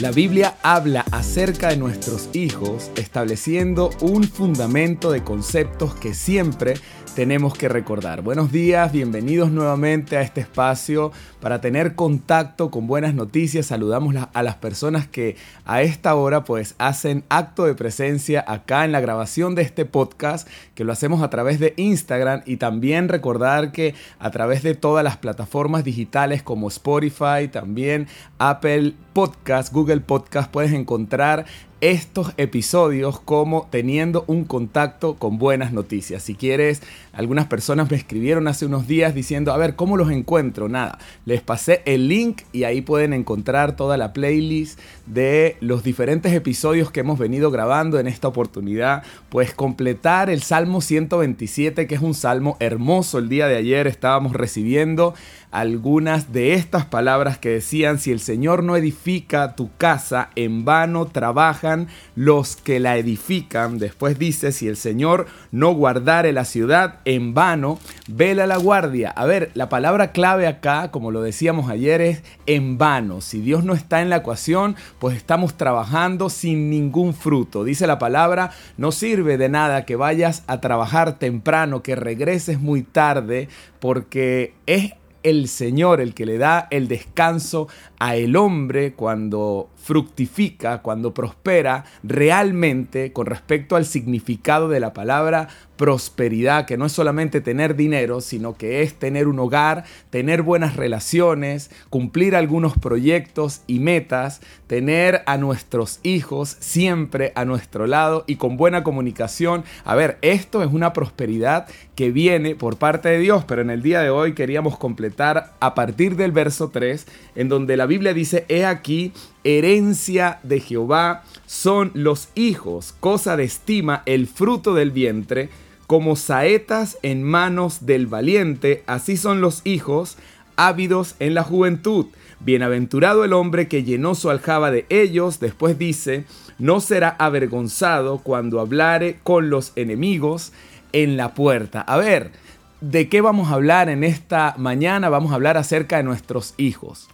La Biblia habla acerca de nuestros hijos estableciendo un fundamento de conceptos que siempre tenemos que recordar. Buenos días, bienvenidos nuevamente a este espacio para tener contacto con buenas noticias. Saludamos a las personas que a esta hora pues hacen acto de presencia acá en la grabación de este podcast, que lo hacemos a través de Instagram y también recordar que a través de todas las plataformas digitales como Spotify, también Apple Podcast, Google Podcast, puedes encontrar estos episodios como teniendo un contacto con buenas noticias. Si quieres, algunas personas me escribieron hace unos días diciendo, a ver, ¿cómo los encuentro? Nada, les pasé el link y ahí pueden encontrar toda la playlist de los diferentes episodios que hemos venido grabando en esta oportunidad. Pues completar el Salmo 127, que es un salmo hermoso. El día de ayer estábamos recibiendo algunas de estas palabras que decían, si el Señor no edifica tu casa, en vano trabajan los que la edifican. Después dice, si el Señor no guardare la ciudad, en vano vela la guardia. A ver, la palabra clave acá, como lo decíamos ayer, es en vano. Si Dios no está en la ecuación, pues estamos trabajando sin ningún fruto. Dice la palabra, no sirve de nada que vayas a trabajar temprano, que regreses muy tarde, porque es el Señor el que le da el descanso a el hombre cuando fructifica, cuando prospera realmente con respecto al significado de la palabra prosperidad, que no es solamente tener dinero, sino que es tener un hogar, tener buenas relaciones, cumplir algunos proyectos y metas, tener a nuestros hijos siempre a nuestro lado y con buena comunicación. A ver, esto es una prosperidad que viene por parte de Dios, pero en el día de hoy queríamos completar a partir del verso 3, en donde la Biblia dice, he aquí, herencia de Jehová son los hijos, cosa de estima el fruto del vientre, como saetas en manos del valiente, así son los hijos, ávidos en la juventud. Bienaventurado el hombre que llenó su aljaba de ellos, después dice, no será avergonzado cuando hablare con los enemigos en la puerta. A ver, ¿de qué vamos a hablar en esta mañana? Vamos a hablar acerca de nuestros hijos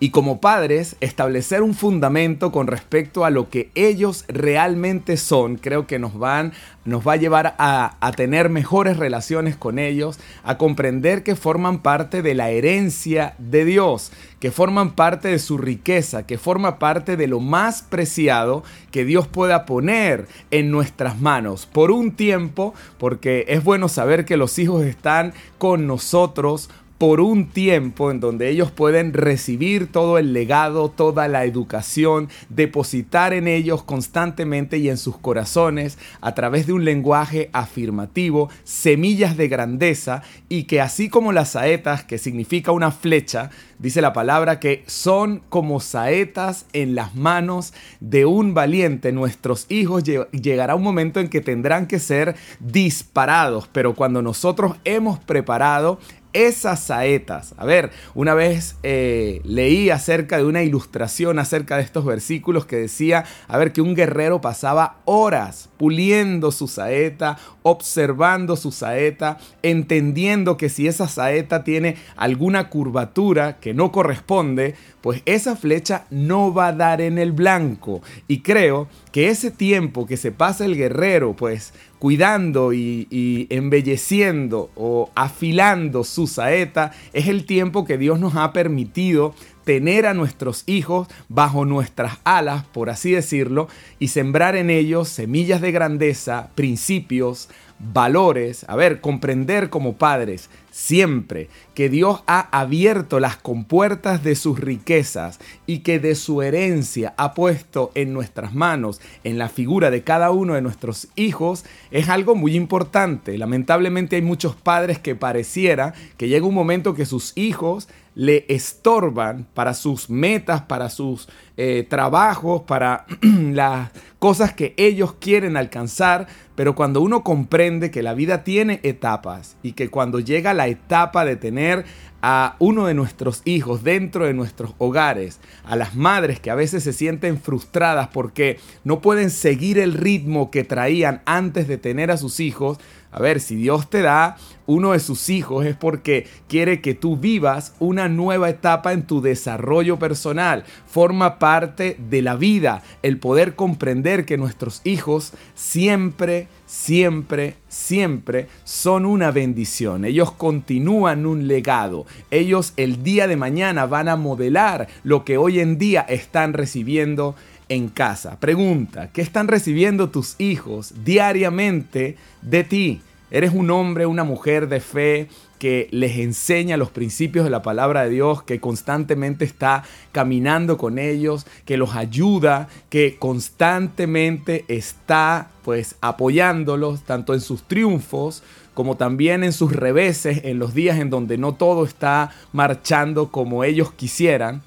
y como padres establecer un fundamento con respecto a lo que ellos realmente son, creo que nos van nos va a llevar a, a, tener mejores relaciones con ellos, a comprender que forman parte de la herencia de Dios, que forman parte de su riqueza, que forma parte de lo más preciado que Dios pueda poner en nuestras manos. Por un tiempo, porque es bueno saber que los hijos están con nosotros por un tiempo en donde ellos pueden recibir todo el legado, toda la educación, depositar en ellos constantemente y en sus corazones a través de un lenguaje afirmativo, semillas de grandeza y que así como las saetas, que significa una flecha, dice la palabra que son como saetas en las manos de un valiente. Nuestros hijos llegará un momento en que tendrán que ser disparados, pero cuando nosotros hemos preparado esas saetas. A ver, una vez eh, leí acerca de una ilustración acerca de estos versículos que decía, a ver, que un guerrero pasaba horas puliendo su saeta, observando su saeta, entendiendo que si esa saeta tiene alguna curvatura que no corresponde, pues esa flecha no va a dar en el blanco. Y creo que ese tiempo que se pasa el guerrero, pues cuidando y, embelleciendo o afilando su saeta, es el tiempo que Dios nos ha permitido tener a nuestros hijos bajo nuestras alas, por así decirlo, y sembrar en ellos semillas de grandeza, principios, valores, a ver, comprender como padres siempre que Dios ha abierto las compuertas de sus riquezas y que de su herencia ha puesto en nuestras manos, en la figura de cada uno de nuestros hijos, es algo muy importante. Lamentablemente hay muchos padres que pareciera que llega un momento que sus hijos le estorban para sus metas, para sus eh, trabajos, para las cosas que ellos quieren alcanzar, pero cuando uno comprende que la vida tiene etapas y que cuando llega la etapa de tener a uno de nuestros hijos dentro de nuestros hogares, a las madres que a veces se sienten frustradas porque no pueden seguir el ritmo que traían antes de tener a sus hijos, A ver, si Dios te da uno de sus hijos es porque quiere que tú vivas una nueva etapa en tu desarrollo personal. Forma parte de la vida el poder comprender que nuestros hijos siempre, siempre, siempre son una bendición. Ellos continúan un legado. Ellos el día de mañana van a modelar lo que hoy en día están recibiendo en casa. Pregunta, ¿qué están recibiendo tus hijos diariamente de ti? ¿Eres un hombre, una mujer de fe que les enseña los principios de la palabra de Dios, que constantemente está caminando con ellos, que los ayuda, que constantemente está pues apoyándolos tanto en sus triunfos como también en sus reveses, en los días en donde no todo está marchando como ellos quisieran.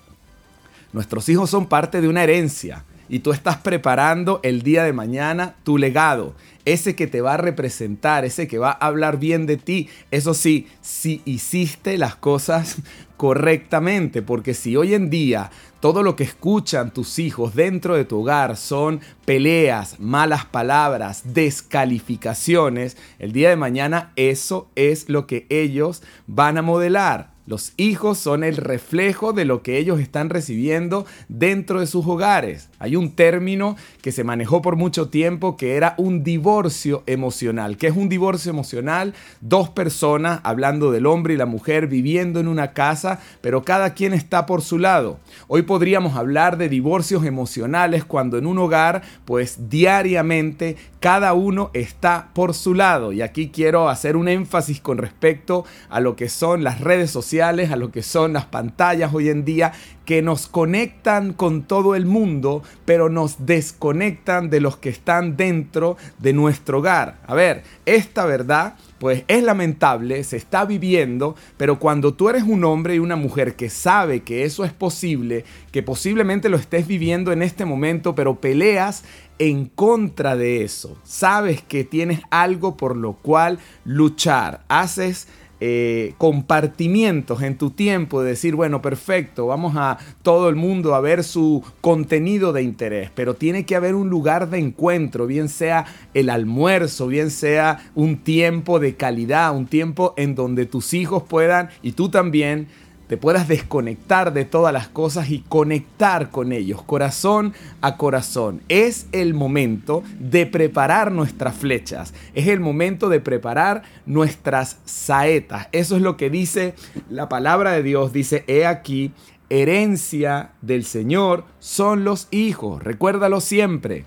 Nuestros hijos son parte de una herencia y tú estás preparando el día de mañana tu legado, ese que te va a representar, ese que va a hablar bien de ti. Eso sí, si hiciste las cosas correctamente, porque si hoy en día todo lo que escuchan tus hijos dentro de tu hogar son peleas, malas palabras, descalificaciones, el día de mañana eso es lo que ellos van a modelar. Los hijos son el reflejo de lo que ellos están recibiendo dentro de sus hogares. Hay un término que se manejó por mucho tiempo que era un divorcio emocional. ¿Qué es un divorcio emocional? Dos personas, hablando del hombre y la mujer, viviendo en una casa, pero cada quien está por su lado. Hoy podríamos hablar de divorcios emocionales cuando en un hogar, pues diariamente cada uno está por su lado. Y aquí quiero hacer un énfasis con respecto a lo que son las redes sociales, a lo que son las pantallas hoy en día, que nos conectan con todo el mundo, pero nos desconectan de los que están dentro de nuestro hogar. A ver, esta verdad pues es lamentable, se está viviendo, pero cuando tú eres un hombre y una mujer que sabe que eso es posible, que posiblemente lo estés viviendo en este momento, pero peleas en contra de eso, sabes que tienes algo por lo cual luchar, haces eh, compartimientos en tu tiempo de decir, bueno, perfecto, vamos a todo el mundo a ver su contenido de interés, pero tiene que haber un lugar de encuentro, bien sea el almuerzo, bien sea un tiempo de calidad, un tiempo en donde tus hijos puedan y tú también te puedas desconectar de todas las cosas y conectar con ellos, corazón a corazón. Es el momento de preparar nuestras flechas, es el momento de preparar nuestras saetas. Eso es lo que dice la palabra de Dios, dice, he aquí, herencia del Señor son los hijos, recuérdalo siempre.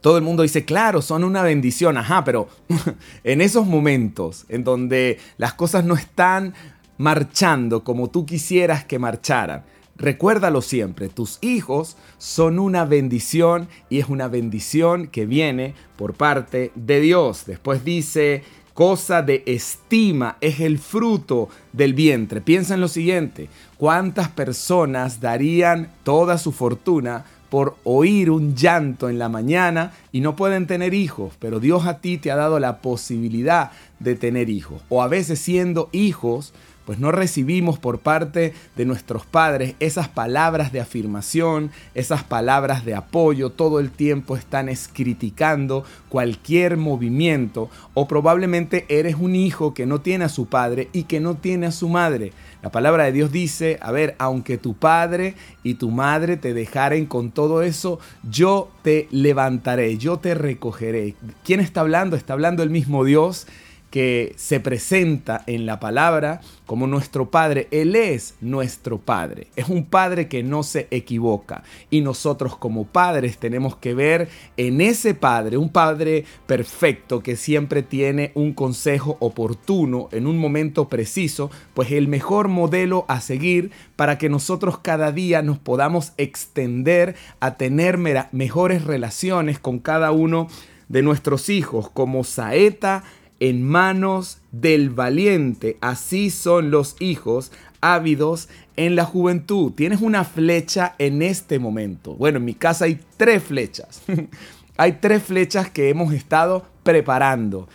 Todo el mundo dice, claro, son una bendición, ajá, pero en esos momentos en donde las cosas no están marchando como tú quisieras que marcharan. Recuérdalo siempre, tus hijos son una bendición y es una bendición que viene por parte de Dios. Después dice, cosa de estima es el fruto del vientre. Piensa en lo siguiente, ¿cuántas personas darían toda su fortuna por oír un llanto en la mañana y no pueden tener hijos, pero Dios a ti te ha dado la posibilidad de tener hijos. O a veces siendo hijos, pues no recibimos por parte de nuestros padres esas palabras de afirmación, esas palabras de apoyo, todo el tiempo están criticando cualquier movimiento o probablemente eres un hijo que no tiene a su padre y que no tiene a su madre. La palabra de Dios dice, a ver, aunque tu padre y tu madre te dejaren con todo eso, yo te levantaré, yo te recogeré. ¿Quién está hablando? Está hablando el mismo Dios que se presenta en la palabra como nuestro Padre. Él es nuestro Padre. Es un Padre que no se equivoca. Y nosotros como padres tenemos que ver en ese Padre, un Padre perfecto que siempre tiene un consejo oportuno en un momento preciso, pues el mejor modelo a seguir para que nosotros cada día nos podamos extender a tener mejores relaciones con cada uno de nuestros hijos como saeta en manos del valiente. Así son los hijos ávidos en la juventud. Tienes una flecha en este momento. Bueno, en mi casa hay tres flechas. hay tres flechas que hemos estado preparando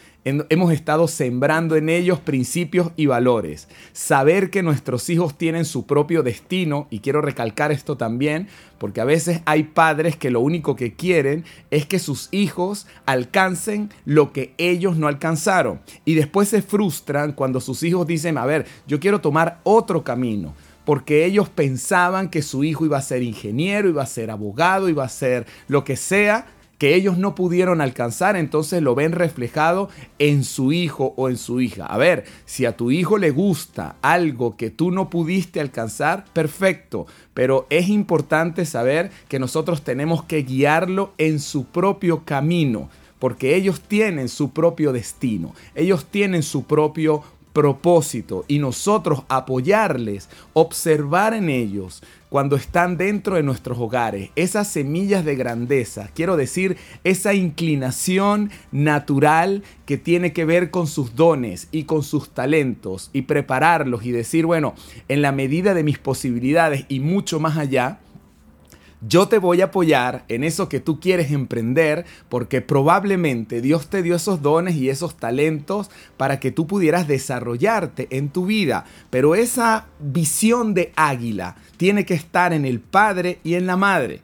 hemos estado sembrando en ellos principios y valores. Saber que nuestros hijos tienen su propio destino, y quiero recalcar esto también, porque a veces hay padres que lo único que quieren es que sus hijos alcancen lo que ellos no alcanzaron. Y después se frustran cuando sus hijos dicen, a ver, yo quiero tomar otro camino porque ellos pensaban que su hijo iba a ser ingeniero, iba a ser abogado, iba a ser lo que sea, que ellos no pudieron alcanzar, entonces lo ven reflejado en su hijo o en su hija. A ver, si a tu hijo le gusta algo que tú no pudiste alcanzar, perfecto, pero es importante saber que nosotros tenemos que guiarlo en su propio camino, porque ellos tienen su propio destino, ellos tienen su propio propósito y nosotros apoyarles, observar en ellos cuando están dentro de nuestros hogares, esas semillas de grandeza, quiero decir, esa inclinación natural que tiene que ver con sus dones y con sus talentos y prepararlos y decir, bueno, en la medida de mis posibilidades y mucho más allá, yo te voy a apoyar en eso que tú quieres emprender porque probablemente Dios te dio esos dones y esos talentos para que tú pudieras desarrollarte en tu vida. Pero esa visión de águila tiene que estar en el padre y en la madre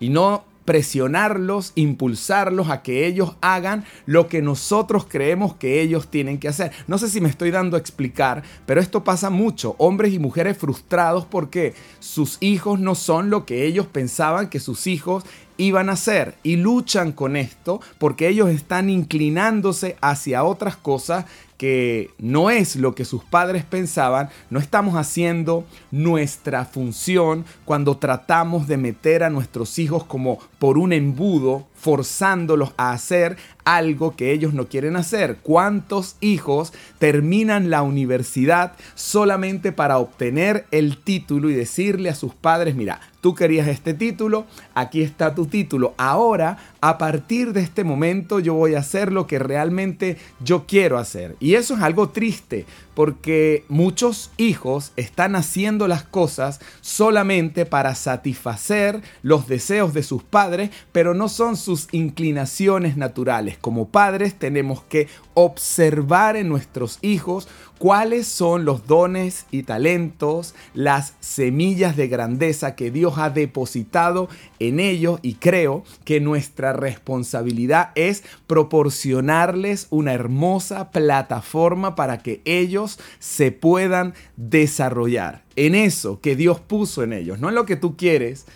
y no presionarlos, impulsarlos a que ellos hagan lo que nosotros creemos que ellos tienen que hacer. No sé si me estoy dando a explicar, pero esto pasa mucho. Hombres y mujeres frustrados porque sus hijos no son lo que ellos pensaban que sus hijos iban a ser y luchan con esto porque ellos están inclinándose hacia otras cosas que no es lo que sus padres pensaban, no estamos haciendo nuestra función cuando tratamos de meter a nuestros hijos como por un embudo, forzándolos a hacer algo que ellos no quieren hacer. ¿Cuántos hijos terminan la universidad solamente para obtener el título y decirle a sus padres, mira, tú querías este título, aquí está tu título, ahora a partir de este momento yo voy a hacer lo que realmente yo quiero hacer. Y eso es algo triste porque muchos hijos están haciendo las cosas solamente para satisfacer los deseos de sus padres, pero no son sus inclinaciones naturales. Como padres tenemos que observar en nuestros hijos cuáles son los dones y talentos, las semillas de grandeza que Dios ha depositado en ellos y creo que nuestra responsabilidad es proporcionarles una hermosa plataforma para que ellos se puedan desarrollar en eso que Dios puso en ellos, no en lo que tú quieres,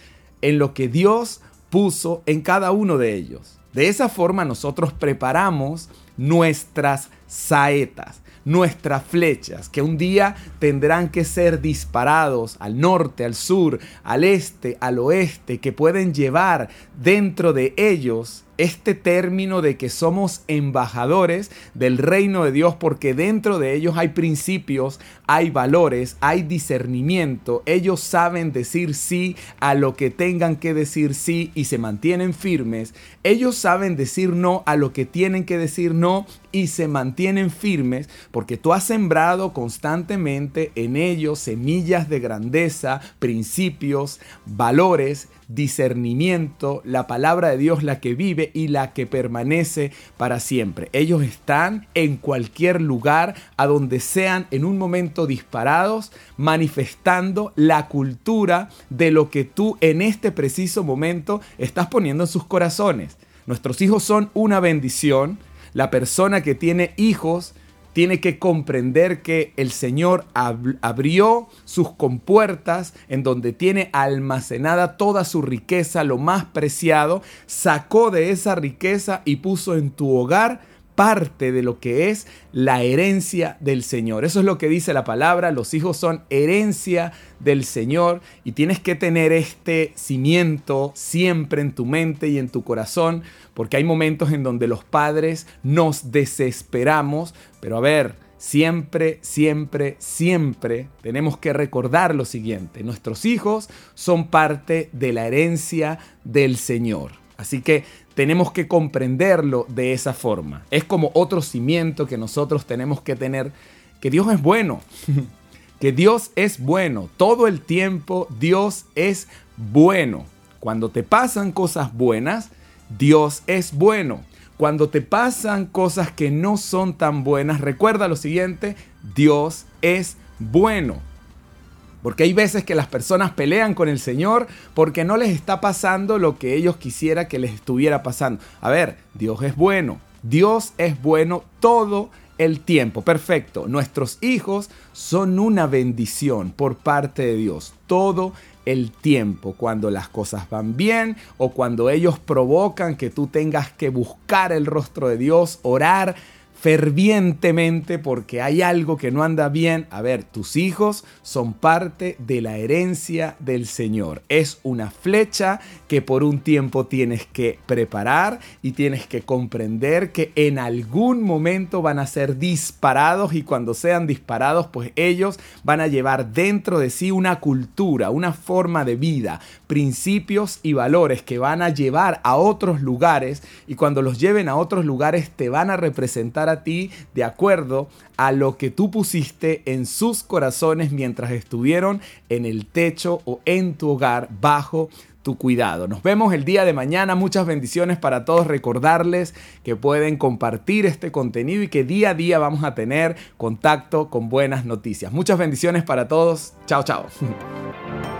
en lo que Dios puso en cada uno de ellos. De esa forma nosotros preparamos nuestras saetas, nuestras flechas, que un día tendrán que ser disparados al norte, al sur, al este, al oeste, que pueden llevar dentro de ellos este término de que somos embajadores del reino de Dios porque dentro de ellos hay principios, hay valores, hay discernimiento. Ellos saben decir sí a lo que tengan que decir sí y se mantienen firmes. Ellos saben decir no a lo que tienen que decir no y se mantienen firmes porque tú has sembrado constantemente en ellos semillas de grandeza, principios, valores discernimiento, la palabra de Dios la que vive y la que permanece para siempre. Ellos están en cualquier lugar a donde sean en un momento disparados, manifestando la cultura de lo que tú en este preciso momento estás poniendo en sus corazones. Nuestros hijos son una bendición. La persona que tiene hijos tiene que comprender que el Señor abrió sus compuertas en donde tiene almacenada toda su riqueza, lo más preciado, sacó de esa riqueza y puso en tu hogar parte de lo que es la herencia del Señor. Eso es lo que dice la palabra, los hijos son herencia del Señor y tienes que tener este cimiento siempre en tu mente y en tu corazón, porque hay momentos en donde los padres nos desesperamos, pero a ver, siempre, siempre, siempre tenemos que recordar lo siguiente, nuestros hijos son parte de la herencia del Señor. Así que tenemos que comprenderlo de esa forma. Es como otro cimiento que nosotros tenemos que tener, que Dios es bueno, que Dios es bueno. Todo el tiempo Dios es bueno. Cuando te pasan cosas buenas, Dios es bueno. Cuando te pasan cosas que no son tan buenas, recuerda lo siguiente, Dios es bueno. Porque hay veces que las personas pelean con el Señor porque no les está pasando lo que ellos quisiera que les estuviera pasando. A ver, Dios es bueno. Dios es bueno todo el tiempo. Perfecto. Nuestros hijos son una bendición por parte de Dios. Todo el tiempo, cuando las cosas van bien o cuando ellos provocan que tú tengas que buscar el rostro de Dios, orar fervientemente porque hay algo que no anda bien. A ver, tus hijos son parte de la herencia del Señor. Es una flecha que por un tiempo tienes que preparar y tienes que comprender que en algún momento van a ser disparados y cuando sean disparados, pues ellos van a llevar dentro de sí una cultura, una forma de vida, principios y valores que van a llevar a otros lugares y cuando los lleven a otros lugares te van a representar a ti de acuerdo a lo que tú pusiste en sus corazones mientras estuvieron en el techo o en tu hogar bajo tu cuidado. Nos vemos el día de mañana. Muchas bendiciones para todos. Recordarles que pueden compartir este contenido y que día a día vamos a tener contacto con buenas noticias. Muchas bendiciones para todos. Chao, chao.